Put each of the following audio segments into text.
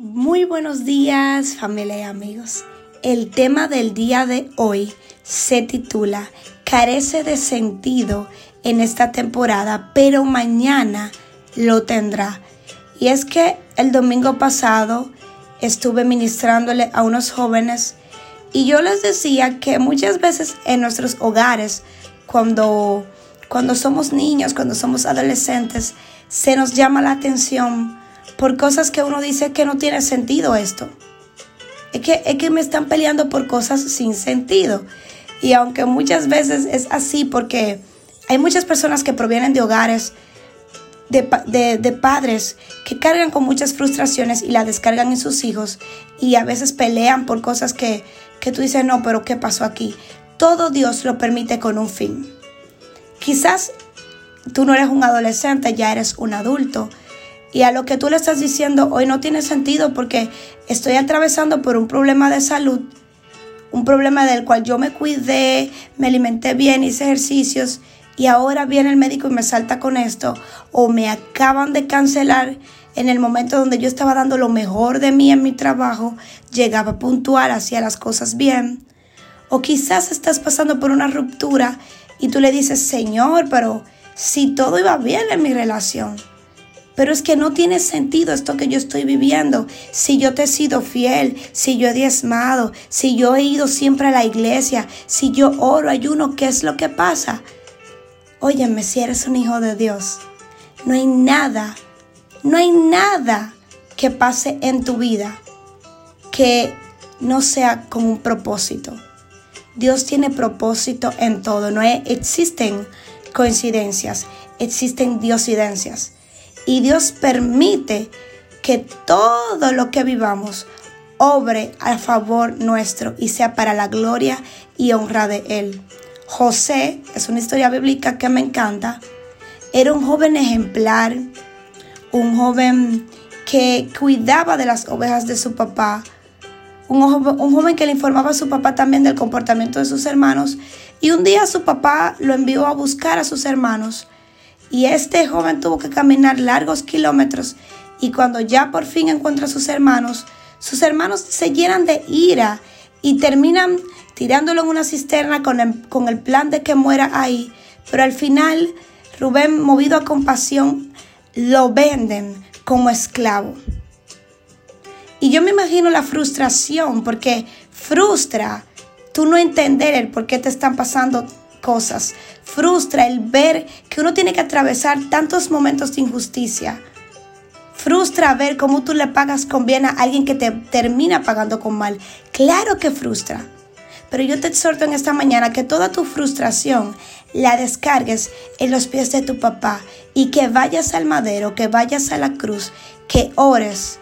Muy buenos días familia y amigos. El tema del día de hoy se titula Carece de sentido en esta temporada, pero mañana lo tendrá. Y es que el domingo pasado estuve ministrándole a unos jóvenes y yo les decía que muchas veces en nuestros hogares, cuando, cuando somos niños, cuando somos adolescentes, se nos llama la atención por cosas que uno dice que no tiene sentido esto. Es que, es que me están peleando por cosas sin sentido. Y aunque muchas veces es así porque hay muchas personas que provienen de hogares, de, de, padres que cargan con muchas frustraciones y la descargan en sus hijos y a veces pelean por cosas que, que tú dices, no, pero ¿qué pasó aquí? Todo Dios lo permite con un fin. Quizás tú no eres un adolescente, ya eres un adulto y a lo que tú le estás diciendo hoy no tiene sentido porque estoy atravesando por un problema de salud, un problema del cual yo me cuidé, me alimenté bien, hice ejercicios y ahora viene el médico y me salta con esto o me acaban de cancelar en el momento donde yo estaba dando lo mejor de mí en mi trabajo, llegaba puntual, hacía las cosas bien. O quizás estás pasando por una ruptura y tú le dices, Señor, pero si todo iba bien en mi relación. Pero es que no tiene sentido esto que yo estoy viviendo. Si yo te he sido fiel, si yo he diezmado, si yo he ido siempre a la iglesia, si yo oro, ayuno, ¿qué es lo que pasa? Óyeme, si eres un hijo de Dios, no hay nada, no hay nada que pase en tu vida que no sea con un propósito. Dios tiene propósito en todo. No existen coincidencias, existen diosidencias. Y Dios permite que todo lo que vivamos obre a favor nuestro y sea para la gloria y honra de Él. José, es una historia bíblica que me encanta, era un joven ejemplar, un joven que cuidaba de las ovejas de su papá, un, un, joven que le informaba a su papá también del comportamiento de sus hermanos y un día su papá lo envió a buscar a sus hermanos y este joven tuvo que caminar largos kilómetros y cuando ya por fin encuentra a sus hermanos, sus hermanos se llenan de ira y terminan tirándolo en una cisterna con el, con el plan de que muera ahí. Pero al final, Rubén, movido a compasión, lo venden como esclavo. Y yo me imagino la frustración, porque frustra tú no entender el por qué te están pasando cosas. Frustra el ver que uno tiene que atravesar tantos momentos de injusticia. Frustra ver cómo tú le pagas con bien a alguien que te termina pagando con mal. Claro que frustra. Pero yo te exhorto en esta mañana que toda tu frustración la descargues en los pies de tu papá y que vayas al madero, que vayas a la cruz, que ores,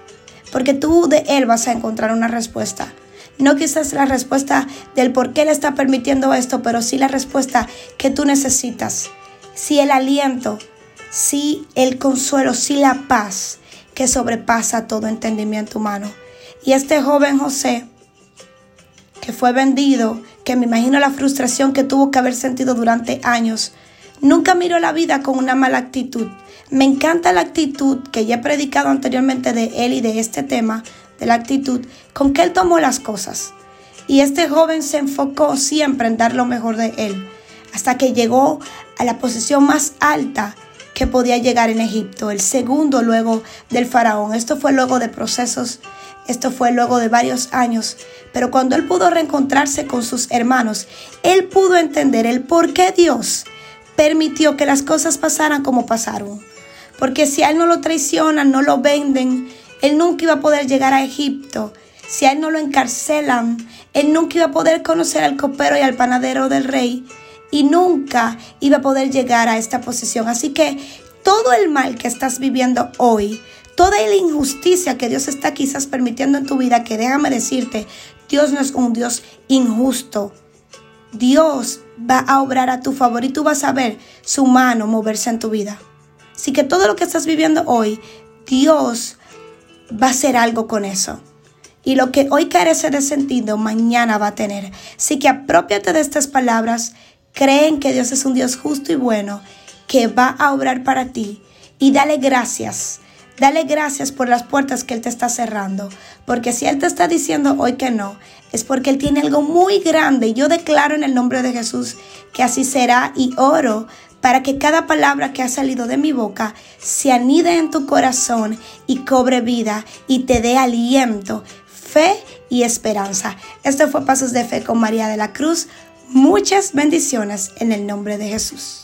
porque tú de él vas a encontrar una respuesta. No quizás la respuesta del por qué le está permitiendo esto, pero sí la respuesta que tú necesitas. Sí el aliento, sí el consuelo, sí la paz que sobrepasa todo entendimiento humano. Y este joven José, que fue vendido, que me imagino la frustración que tuvo que haber sentido durante años, nunca miró la vida con una mala actitud. Me encanta la actitud que ya he predicado anteriormente de él y de este tema, de la actitud con que él tomó las cosas. Y este joven se enfocó siempre en dar lo mejor de él, hasta que llegó a la posición más alta que podía llegar en Egipto, el segundo luego del faraón. Esto fue luego de procesos, esto fue luego de varios años, pero cuando él pudo reencontrarse con sus hermanos, él pudo entender el por qué Dios permitió que las cosas pasaran como pasaron. Porque si a él no lo traicionan, no lo venden, él nunca iba a poder llegar a Egipto. Si a él no lo encarcelan, él nunca iba a poder conocer al copero y al panadero del rey. Y nunca iba a poder llegar a esta posición. Así que todo el mal que estás viviendo hoy, toda la injusticia que Dios está quizás permitiendo en tu vida, que déjame decirte, Dios no es un Dios injusto. Dios va a obrar a tu favor y tú vas a ver su mano moverse en tu vida. Así que todo lo que estás viviendo hoy, Dios va a hacer algo con eso. Y lo que hoy carece de sentido, mañana va a tener. Así que apropiate de estas palabras, creen que Dios es un Dios justo y bueno, que va a obrar para ti. Y dale gracias. Dale gracias por las puertas que Él te está cerrando. Porque si Él te está diciendo hoy que no, es porque Él tiene algo muy grande. Yo declaro en el nombre de Jesús que así será y oro para que cada palabra que ha salido de mi boca se anide en tu corazón y cobre vida y te dé aliento, fe y esperanza. Esto fue Pasos de Fe con María de la Cruz. Muchas bendiciones en el nombre de Jesús.